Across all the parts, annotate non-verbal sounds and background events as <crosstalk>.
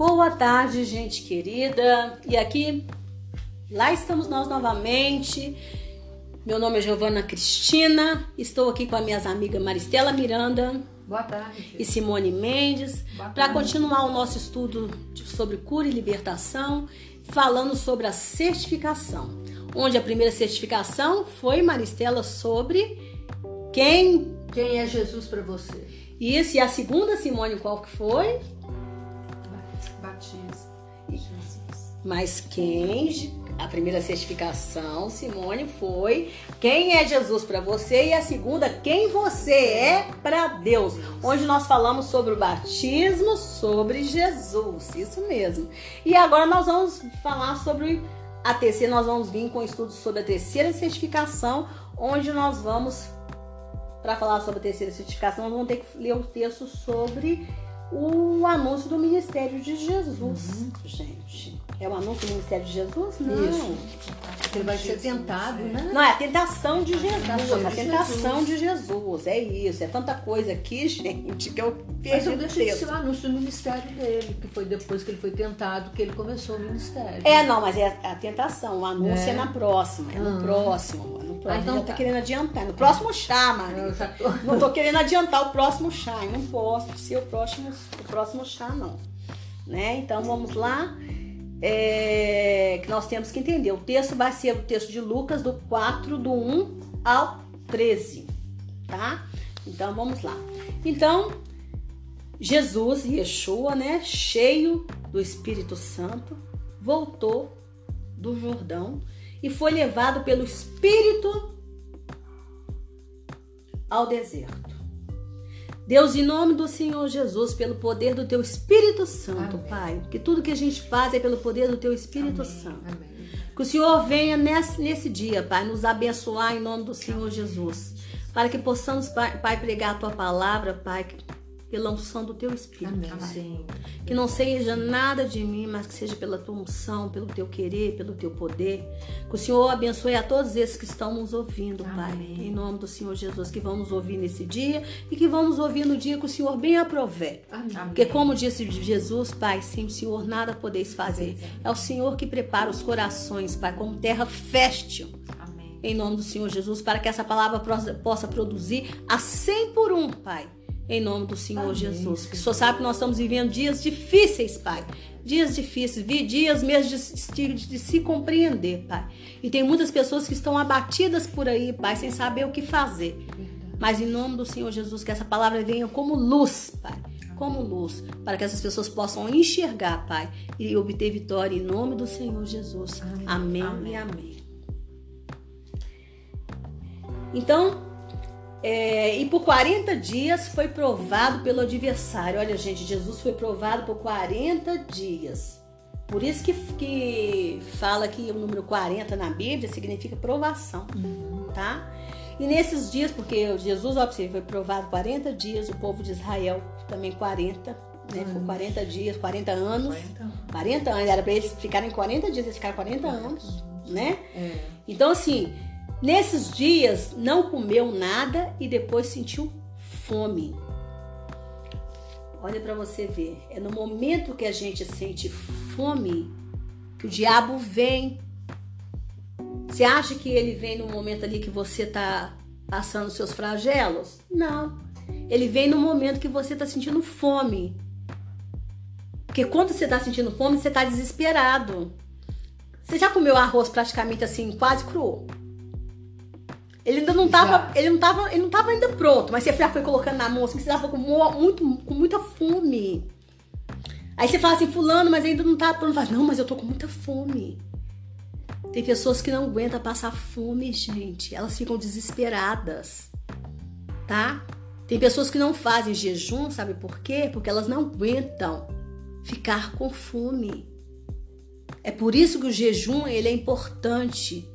Boa tarde, gente querida. E aqui, lá estamos nós novamente. Meu nome é Giovana Cristina. Estou aqui com as minhas amigas Maristela Miranda. Boa tarde. E Simone Mendes, para continuar o nosso estudo sobre cura e libertação, falando sobre a certificação. Onde a primeira certificação foi Maristela sobre quem quem é Jesus para você. Isso, e a segunda Simone qual que foi? Batismo. Mas quem a primeira certificação, Simone, foi quem é Jesus para você e a segunda, quem você é para Deus. Onde nós falamos sobre o batismo, sobre Jesus. Isso mesmo. E agora nós vamos falar sobre a terceira, nós vamos vir com estudos sobre a terceira certificação, onde nós vamos para falar sobre a terceira certificação, nós vamos ter que ler o texto sobre o anúncio do ministério de Jesus, uhum. gente. É o anúncio do ministério de Jesus? Não. Isso. Ele vai ser tentado, né? Não, é a tentação de Jesus. A, a tentação de Jesus. É isso. É tanta coisa aqui, <laughs> gente, que eu perdi Mas eu deixei de ser o anúncio do ministério dele, que foi depois que ele foi tentado que ele começou o ministério. É, não, mas é a tentação. O anúncio é, é na próxima. É no ah. próximo. Próximo. Ah, então já tá, tá querendo adiantar. No próximo chá, Maria. Tô... Não tô querendo adiantar o próximo chá. Eu não posso ser o próximo, o próximo chá, não. Né? Então vamos lá é, que nós temos que entender. O texto vai ser o texto de Lucas, do 4, do 1 ao 13, tá? Então vamos lá. Então, Jesus, Yeshua, né, cheio do Espírito Santo, voltou do Jordão e foi levado pelo Espírito ao deserto. Deus, em nome do Senhor Jesus, pelo poder do teu Espírito Santo, Amém. Pai, que tudo que a gente faz é pelo poder do teu Espírito Amém. Santo. Amém. Que o Senhor venha nesse, nesse dia, Pai, nos abençoar em nome do Senhor Jesus. Para que possamos, Pai, pai pregar a tua palavra, Pai, pela unção do teu Espírito. Amém. Que não seja nada de mim, mas que seja pela tua unção, pelo teu querer, pelo teu poder. Que o Senhor abençoe a todos esses que estão nos ouvindo, Amém. Pai. Em nome do Senhor Jesus, que vão nos ouvir nesse dia e que vão nos ouvir no dia que o Senhor bem aprover. Amém. Porque como disse Jesus, Pai, sem o Senhor nada podeis fazer. É o Senhor que prepara os corações, Pai, como terra fértil em nome do Senhor Jesus, para que essa palavra possa produzir a 100 por um, Pai em nome do Senhor Amém. Jesus. Que o Senhor sabe que nós estamos vivendo dias difíceis, Pai. Dias difíceis, dias mesmo de, de, de, se compreender, Pai. E tem muitas pessoas que estão abatidas por aí, Pai, sem saber o que fazer. Mas em nome do Senhor Jesus, que essa palavra venha como luz, Pai. Como luz, para que essas pessoas possam enxergar, Pai, e obter vitória em nome do Senhor Jesus. Amém, amém, amém. e amém. Então, é, e por 40 dias foi provado pelo adversário. Olha, gente, Jesus foi provado por 40 dias. Por isso que, que fala que o número 40 na Bíblia significa provação, uhum. tá? E nesses dias, porque Jesus, ó, foi provado 40 dias, o povo de Israel também 40, né? Ficou 40 dias, 40 anos. 40, 40 anos, era para eles ficarem 40 dias, eles ficaram 40 anos, né? É. Então, assim, Nesses dias não comeu nada e depois sentiu fome. Olha para você ver, é no momento que a gente sente fome que o diabo vem. Você acha que ele vem no momento ali que você tá passando seus flagelos? Não. Ele vem no momento que você tá sentindo fome. Porque quando você tá sentindo fome, você tá desesperado. Você já comeu arroz praticamente assim, quase cru? Ele ainda não tava, ele não tava, ele não tava ainda pronto, mas você já foi colocando na mão, assim, você tava com, muito, com muita fome. Aí você fala assim, fulano, mas ainda não tá pronto. Fala, não, mas eu tô com muita fome. Tem pessoas que não aguentam passar fome, gente. Elas ficam desesperadas, tá? Tem pessoas que não fazem jejum, sabe por quê? Porque elas não aguentam ficar com fome. É por isso que o jejum ele é importante.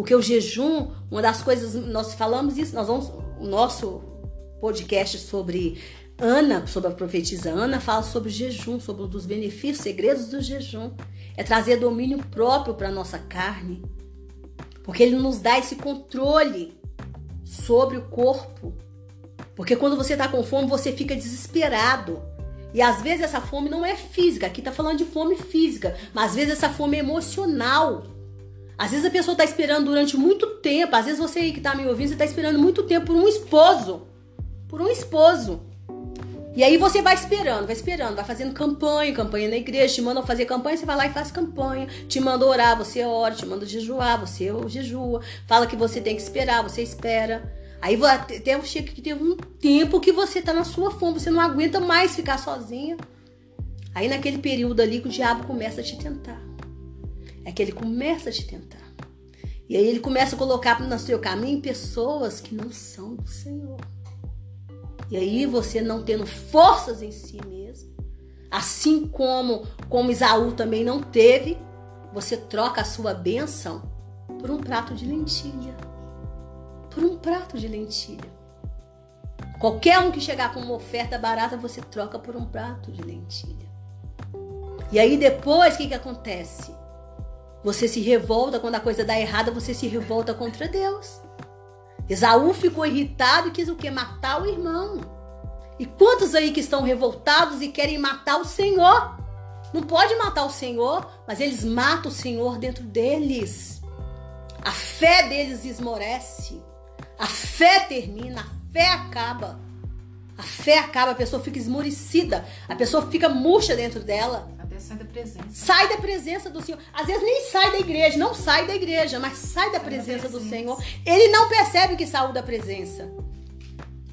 Porque o jejum, uma das coisas, nós falamos isso, nós vamos, o nosso podcast sobre Ana, sobre a profetisa Ana, fala sobre jejum, sobre um dos benefícios, segredos do jejum. É trazer domínio próprio para nossa carne. Porque ele nos dá esse controle sobre o corpo. Porque quando você está com fome, você fica desesperado. E às vezes essa fome não é física, aqui tá falando de fome física, mas às vezes essa fome é emocional. Às vezes a pessoa tá esperando durante muito tempo, às vezes você aí que tá me ouvindo, você tá esperando muito tempo por um esposo. Por um esposo. E aí você vai esperando, vai esperando, vai fazendo campanha, campanha na igreja, te mandam fazer campanha, você vai lá e faz campanha. Te manda orar, você ora, te manda jejuar, você jejua. Fala que você tem que esperar, você espera. Aí até chega que teve um tempo que você tá na sua fome, você não aguenta mais ficar sozinha. Aí naquele período ali que o diabo começa a te tentar. É que ele começa a te tentar. E aí ele começa a colocar no seu caminho pessoas que não são do Senhor. E aí você não tendo forças em si mesmo, assim como como Isaú também não teve, você troca a sua bênção por um prato de lentilha por um prato de lentilha. Qualquer um que chegar com uma oferta barata, você troca por um prato de lentilha. E aí depois, o que, que acontece? Você se revolta quando a coisa dá errada, você se revolta contra Deus. Esaú ficou irritado e quis o que? Matar o irmão. E quantos aí que estão revoltados e querem matar o Senhor? Não pode matar o Senhor, mas eles matam o Senhor dentro deles. A fé deles esmorece. A fé termina, a fé acaba. A fé acaba, a pessoa fica esmorecida, a pessoa fica murcha dentro dela. Sai da presença. Sai da presença do Senhor. Às vezes nem sai da igreja, não sai da igreja, mas sai da presença, da do Senhor. Ele não percebe que saiu da presença.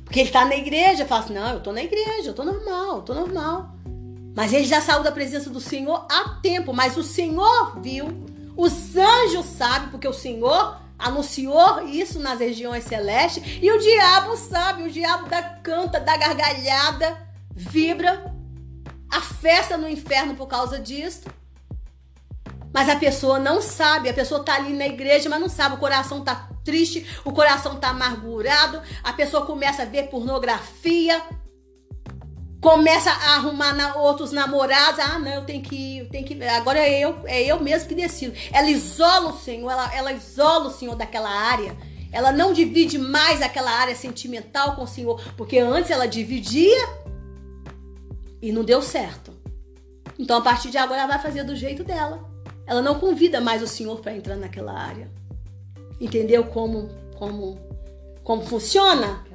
Porque ele está na igreja, fala assim: não, eu estou na igreja, eu estou normal, eu tô normal. Mas ele já saiu da presença do Senhor há tempo, mas o Senhor viu, os anjos sabem, porque o Senhor anunciou isso nas regiões celestes e o diabo sabe, o diabo dá canta, dá gargalhada, vibra, a festa no inferno por causa disso. Mas a pessoa não sabe, a pessoa tá ali na igreja, mas não sabe, o coração tá triste, o coração tá amargurado, a pessoa começa a ver pornografia, começa a arrumar na, outros namorados. Ah, não, eu tenho que ir, tenho que Agora é eu, é eu mesmo que decido. Ela isola o Senhor, ela, ela isola o Senhor daquela área. Ela não divide mais aquela área sentimental com o Senhor, porque antes ela dividia e não deu certo. Então a partir de agora ela vai fazer do jeito dela. Ela não convida mais o Senhor para entrar naquela área. Entendeu como como como funciona?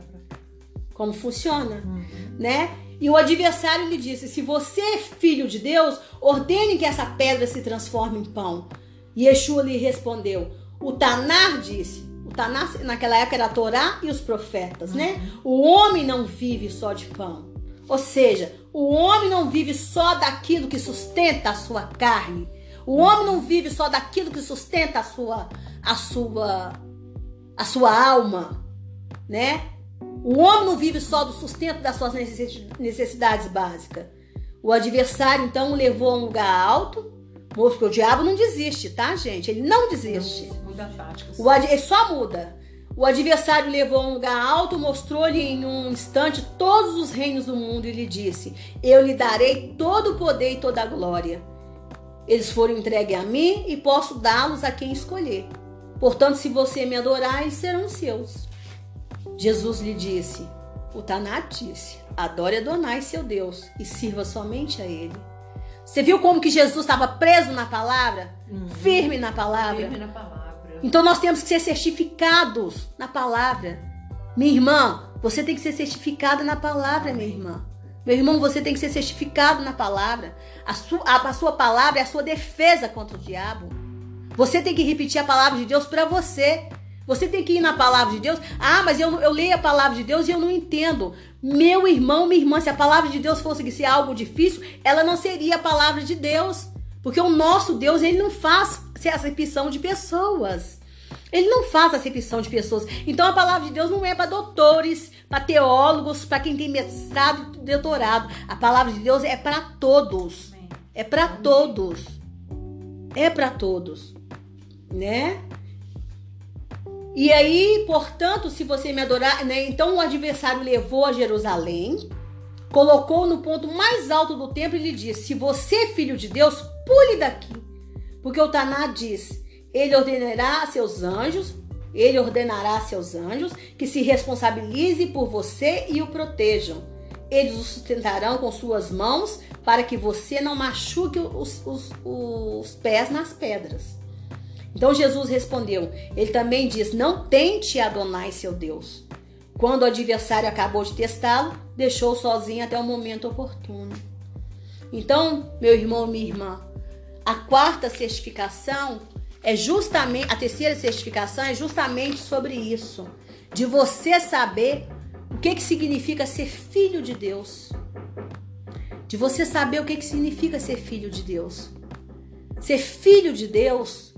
Como funciona, uhum. né? E o adversário lhe disse: Se você é filho de Deus, ordene que essa pedra se transforme em pão. E Yeshua lhe respondeu: O Tanar disse. O Tanar naquela época era a Torá e os profetas, né? O homem não vive só de pão. Ou seja, o homem não vive só daquilo que sustenta a sua carne. O homem não vive só daquilo que sustenta a sua a sua a sua alma, né? O homem não vive só do sustento das suas necessidades básicas. O adversário, então, o levou a um lugar alto, porque o diabo não desiste, tá, gente? Ele não desiste. Não, muda a tática. O ad... Ele só muda. O adversário levou a um lugar alto, mostrou-lhe em um instante todos os reinos do mundo e lhe disse: Eu lhe darei todo o poder e toda a glória. Eles foram entregues a mim e posso dá-los a quem escolher. Portanto, se você me adorar, eles serão seus. Jesus lhe disse, o Tanat disse, adore Adonai seu Deus e sirva somente a ele. Você viu como que Jesus estava preso na palavra? Uhum. Firme na palavra? Firme na palavra. Então nós temos que ser certificados na palavra. Minha irmã, você tem que ser certificada na palavra, minha irmã. Meu irmão, você tem que ser certificado na palavra. A sua, a, a sua palavra é a sua defesa contra o diabo. Você tem que repetir a palavra de Deus para você. Você tem que ir na palavra de Deus. Ah, mas eu, eu leio a palavra de Deus e eu não entendo. Meu irmão, minha irmã, se a palavra de Deus fosse ser algo difícil, ela não seria a palavra de Deus. Porque o nosso Deus, ele não faz acepção de pessoas. Ele não faz acepção de pessoas. Então a palavra de Deus não é para doutores, para teólogos, para quem tem mestrado e doutorado. A palavra de Deus é para todos. É para todos. É para todos. Né? E aí, portanto, se você me adorar, né? Então o adversário levou a Jerusalém, colocou no ponto mais alto do templo e lhe disse: Se você é filho de Deus, pule daqui. Porque o Taná diz: Ele ordenará a seus anjos, ele ordenará a seus anjos que se responsabilize por você e o protejam. eles o sustentarão com suas mãos para que você não machuque os, os, os pés nas pedras. Então Jesus respondeu. Ele também diz: Não tente Adonai seu Deus. Quando o adversário acabou de testá-lo, deixou sozinho até o momento oportuno. Então, meu irmão, minha irmã, a quarta certificação é justamente a terceira certificação é justamente sobre isso, de você saber o que que significa ser filho de Deus. De você saber o que que significa ser filho de Deus. Ser filho de Deus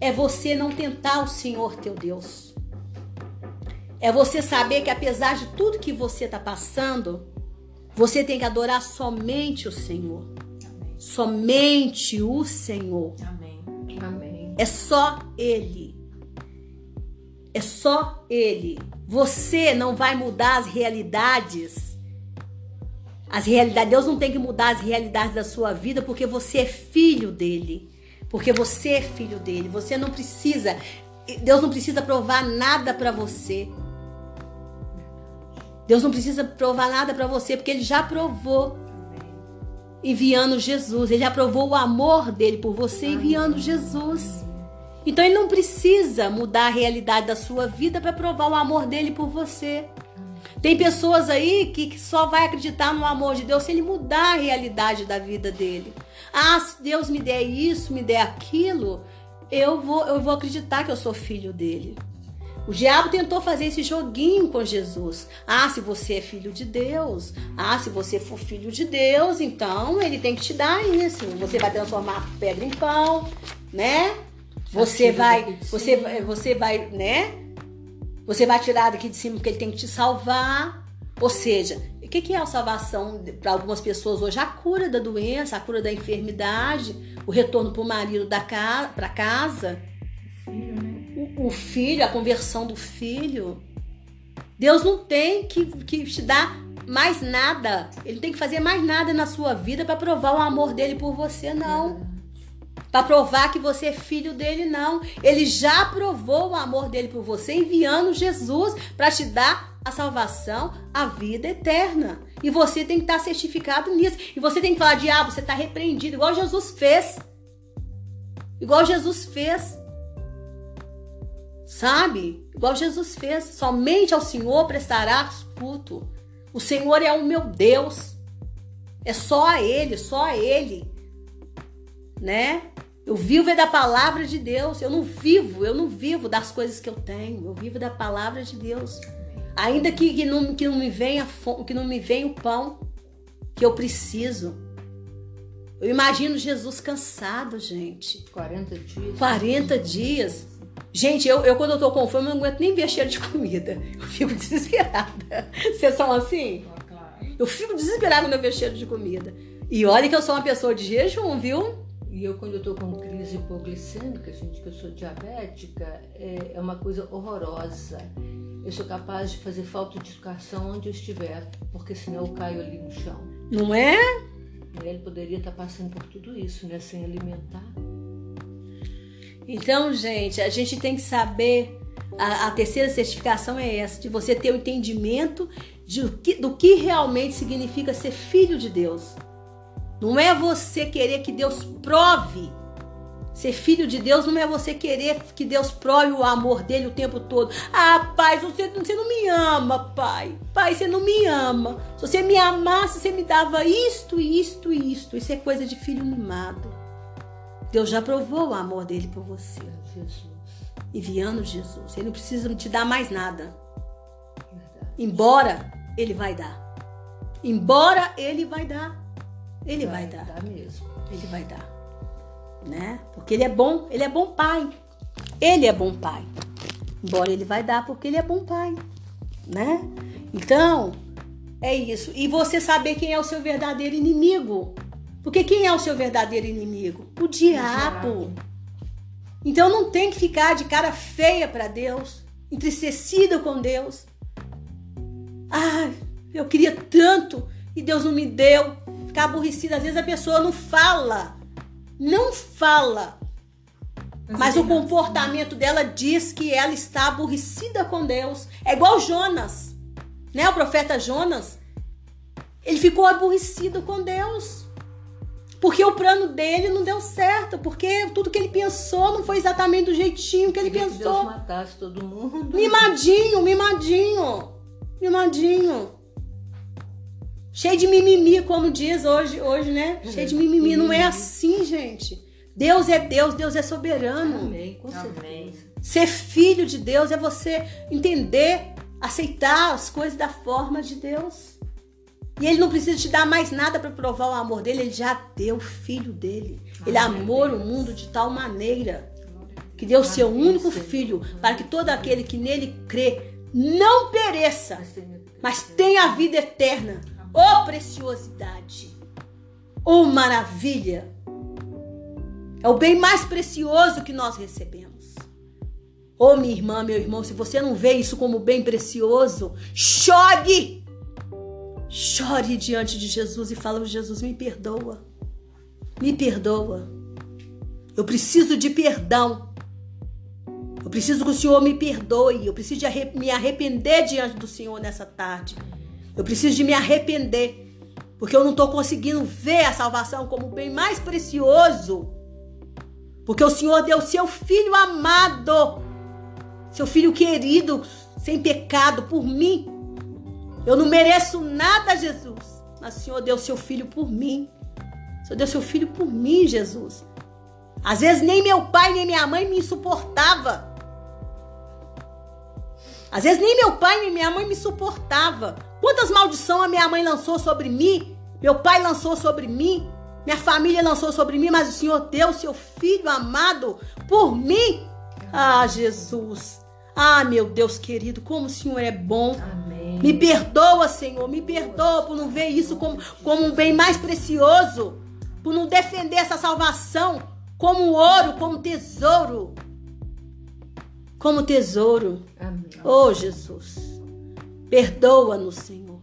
é você não tentar o Senhor teu Deus. É você saber que apesar de tudo que você está passando, você tem que adorar somente o Senhor. Somente o Senhor. Amém. Amém. É só Ele. É só Ele. Você não vai mudar as realidades. As realidades, Deus não tem que mudar as realidades da sua vida porque você é filho dele. Porque você é filho dele. Você não precisa, Deus não precisa provar nada para você. Deus não precisa provar nada para você, porque ele já provou enviando Jesus. Ele já provou o amor dele por você enviando Jesus. Então ele não precisa mudar a realidade da sua vida para provar o amor dele por você. Tem pessoas aí que, que, só vai acreditar no amor de Deus se ele mudar a realidade da vida dele. Ah, se Deus me der isso, me der aquilo, eu vou, eu vou acreditar que eu sou filho dele. O diabo tentou fazer esse joguinho com Jesus. Ah, se você é filho de Deus. Ah, se você for filho de Deus, então ele tem que te dar isso. Você vai transformar pedra em pão, né? Você vai, você, você vai, né? Você vai tirar daqui de cima porque ele tem que te salvar. Ou seja, o que é a salvação para algumas pessoas hoje? A cura da doença, a cura da enfermidade, o retorno para o marido da casa, para casa o filho, a conversão do filho. Deus não tem que, que te dar mais nada. Ele tem que fazer mais nada na sua vida para provar o amor dele por você, não. Para provar que você é filho dele, não. Ele já provou o amor dele por você, enviando Jesus para te dar a salvação, a vida eterna. E você tem que estar certificado nisso. E você tem que falar, diabo, você está repreendido, igual Jesus fez. Igual Jesus fez. Sabe? Igual Jesus fez. Somente ao Senhor prestarás culto. O Senhor é o meu Deus. É só a Ele, só a Ele. Né? Eu vivo é da palavra de Deus. Eu não vivo, eu não vivo das coisas que eu tenho. Eu vivo da palavra de Deus. Ainda que, que, não, que, não, me venha, que não me venha o pão que eu preciso. Eu imagino Jesus cansado, gente. 40 dias. 40 dias. Gente, eu, eu quando eu tô com fome, eu não aguento nem ver cheiro de comida. Eu fico <laughs> desesperada. Vocês são assim? Eu fico desesperada quando eu vejo cheiro de comida. E olha que eu sou uma pessoa de jejum, viu? E eu, quando eu tô com crise hipoglicêmica, gente, que eu sou diabética, é, é uma coisa horrorosa. Eu sou capaz de fazer falta de educação onde eu estiver, porque senão eu caio ali no chão. Não é? Ele poderia estar passando por tudo isso, né? Sem alimentar. Então, gente, a gente tem que saber. A, a terceira certificação é essa, de você ter o entendimento de, do, que, realmente significa ser filho de Deus. Não é você querer que Deus prove. Ser filho de Deus não é você querer que Deus prove o amor dele o tempo todo. Ah, pai, você, você não me ama, pai. Pai, você não me ama. Se você me amasse, você me dava isto, isto, isto. Isso é coisa de filho mimado. Deus já provou o amor dele por você. Jesus. Enviando Jesus. Ele não precisa te dar mais nada. Verdade. Embora ele vai dar. Embora ele vai dar. Ele vai, vai dar. dar mesmo. Ele vai dar. Né? Porque ele é bom, ele é bom pai. Ele é bom pai. Embora ele vai dar porque ele é bom pai, né? Então, é isso. E você saber quem é o seu verdadeiro inimigo. Porque quem é o seu verdadeiro inimigo? O diabo. Então não tem que ficar de cara feia para Deus, entristecida com Deus. Ah, eu queria tanto e Deus não me deu. Ficar aborrecida. Às vezes a pessoa não fala. Não fala. Mas o comportamento dela diz que ela está aborrecida com Deus. É igual Jonas, né? O profeta Jonas. Ele ficou aborrecido com Deus. Porque o plano dele não deu certo, porque tudo que ele pensou não foi exatamente do jeitinho que ele Queria pensou. Que Deus matasse todo mundo. Mimadinho, mimadinho, mimadinho. Cheio de mimimi, como diz hoje, hoje, né? Cheio de mimimi. Não é assim, gente. Deus é Deus, Deus é soberano. Amém, com certeza. Ser filho de Deus é você entender, aceitar as coisas da forma de Deus. E ele não precisa te dar mais nada para provar o amor dele, ele já deu o filho dele. Ele amou o mundo de tal maneira que deu o seu único filho para que todo aquele que nele crê não pereça, Mas tenha a vida eterna. Ô preciosidade! Ô maravilha! É o bem mais precioso que nós recebemos. Ô minha irmã, meu irmão, se você não vê isso como bem precioso, chore! Chore diante de Jesus e fala: Jesus, me perdoa. Me perdoa. Eu preciso de perdão. Eu preciso que o Senhor me perdoe. Eu preciso de arre- me arrepender diante do Senhor nessa tarde. Eu preciso de me arrepender. Porque eu não estou conseguindo ver a salvação como o bem mais precioso. Porque o Senhor deu seu filho amado, seu filho querido, sem pecado, por mim. Eu não mereço nada, Jesus. Mas o Senhor deu seu filho por mim. O Senhor deu seu filho por mim, Jesus. Às vezes nem meu pai nem minha mãe me suportava. Às vezes nem meu pai nem minha mãe me suportava. Quantas maldições a minha mãe lançou sobre mim? Meu pai lançou sobre mim? Minha família lançou sobre mim, mas o Senhor deu seu filho amado por mim. Ah, Jesus. Ah, meu Deus querido, como o Senhor é bom. Amém. Me perdoa, Senhor, me perdoa por não ver isso como, como um bem mais precioso, por não defender essa salvação como ouro, como tesouro. Como tesouro. Amém. Oh, Jesus. Perdoa-nos, Senhor.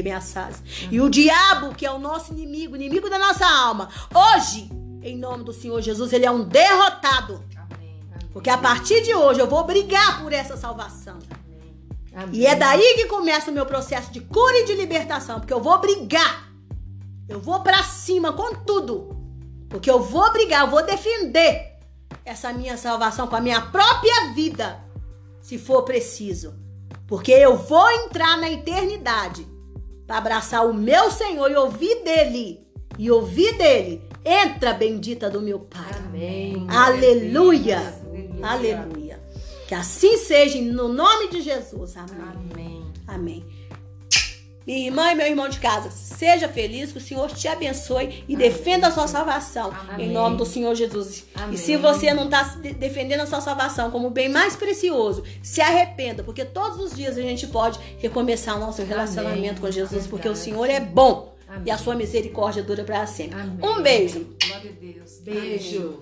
Ameaças. E o diabo, que é o nosso inimigo, inimigo da nossa alma, hoje, em nome do Senhor Jesus, ele é um derrotado. Porque a partir de hoje eu vou brigar por essa salvação. Amém. E é daí que começa o meu processo de cura e de libertação, porque eu vou brigar. Eu vou pra cima com tudo. Porque eu vou brigar, eu vou defender essa minha salvação com a minha própria vida, se for preciso. Porque eu vou entrar na eternidade para abraçar o meu Senhor e ouvir dele. E ouvir dele. Entra, bendita do meu Pai. Amém. Aleluia. Aleluia. Aleluia. Que assim seja, no nome de Jesus. Amém. Amém. Amém. Minha irmã e meu irmão de casa, seja feliz, que o Senhor te abençoe e defenda a sua salvação. Amém. Em nome do Senhor Jesus. Amém. E se você não está defendendo a sua salvação como o bem mais precioso, se arrependa, porque todos os dias a gente pode recomeçar o nosso relacionamento com Jesus, porque o Senhor é bom Amém. e a sua misericórdia dura para sempre. Amém. Um beijo. Glória a Deus. Beijo.